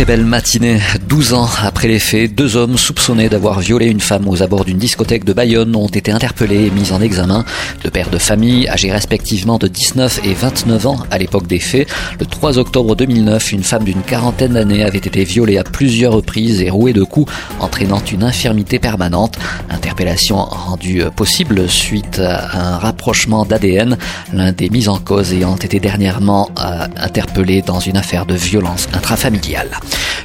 Très belle matinée. 12 ans après les faits, deux hommes soupçonnés d'avoir violé une femme aux abords d'une discothèque de Bayonne ont été interpellés et mis en examen. Deux pères de famille, âgés respectivement de 19 et 29 ans à l'époque des faits. Le 3 octobre 2009, une femme d'une quarantaine d'années avait été violée à plusieurs reprises et rouée de coups, entraînant une infirmité permanente. Interpellation rendue possible suite à un rapprochement d'ADN, l'un des mis en cause ayant été dernièrement euh, interpellé dans une affaire de violence intrafamiliale.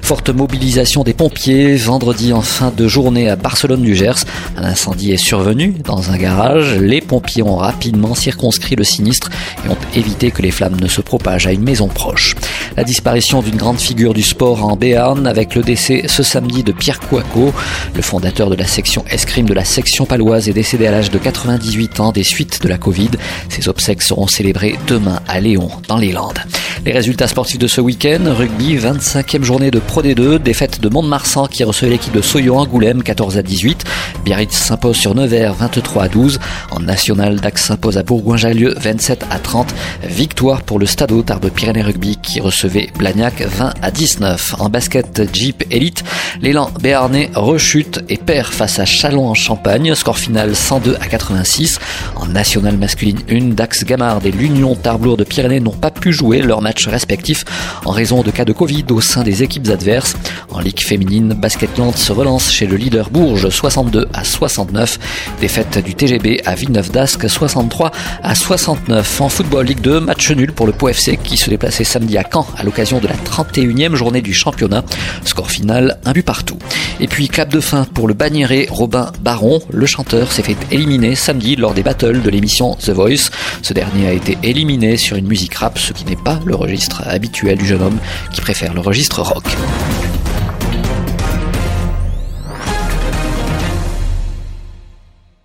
Forte mobilisation des pompiers vendredi en fin de journée à Barcelone du Gers. Un incendie est survenu dans un garage. Les pompiers ont rapidement circonscrit le sinistre et ont évité que les flammes ne se propagent à une maison proche. La disparition d'une grande figure du sport en Béarn avec le décès ce samedi de Pierre Couaco. Le fondateur de la section escrime de la section paloise est décédé à l'âge de 98 ans des suites de la Covid. Ses obsèques seront célébrées demain à Léon dans les Landes. Les résultats sportifs de ce week-end, rugby, 25e journée de Pro D2, défaite de Mont-de-Marsan qui recevait l'équipe de Soyo Angoulême 14 à 18. Biarritz s'impose sur Nevers 23 à 12. En national, Dax s'impose à Bourgoin-Jallieu 27 à 30. Victoire pour le Stade Tarbes Pyrénées Rugby qui recevait Blagnac 20 à 19. En basket Jeep Elite, l'élan béarnais rechute et perd face à Chalon en Champagne. Score final 102 à 86. En national masculine 1, Dax Gamard et l'Union Tarblour de Pyrénées n'ont pas pu jouer leur match respectifs en raison de cas de Covid au sein des équipes adverses. En Ligue féminine, Basketland se relance chez le leader Bourges 62 à 69. Défaite du TGB à Villeneuve d'Ascq 63 à 69. En football Ligue 2, match nul pour le Pau FC qui se déplaçait samedi à Caen à l'occasion de la 31e journée du championnat. Score final, un but partout. Et puis clap de fin pour le banniéré Robin Baron. Le chanteur s'est fait éliminer samedi lors des battles de l'émission The Voice. Ce dernier a été éliminé sur une musique rap, ce qui n'est pas le registre habituel du jeune homme qui préfère le registre rock.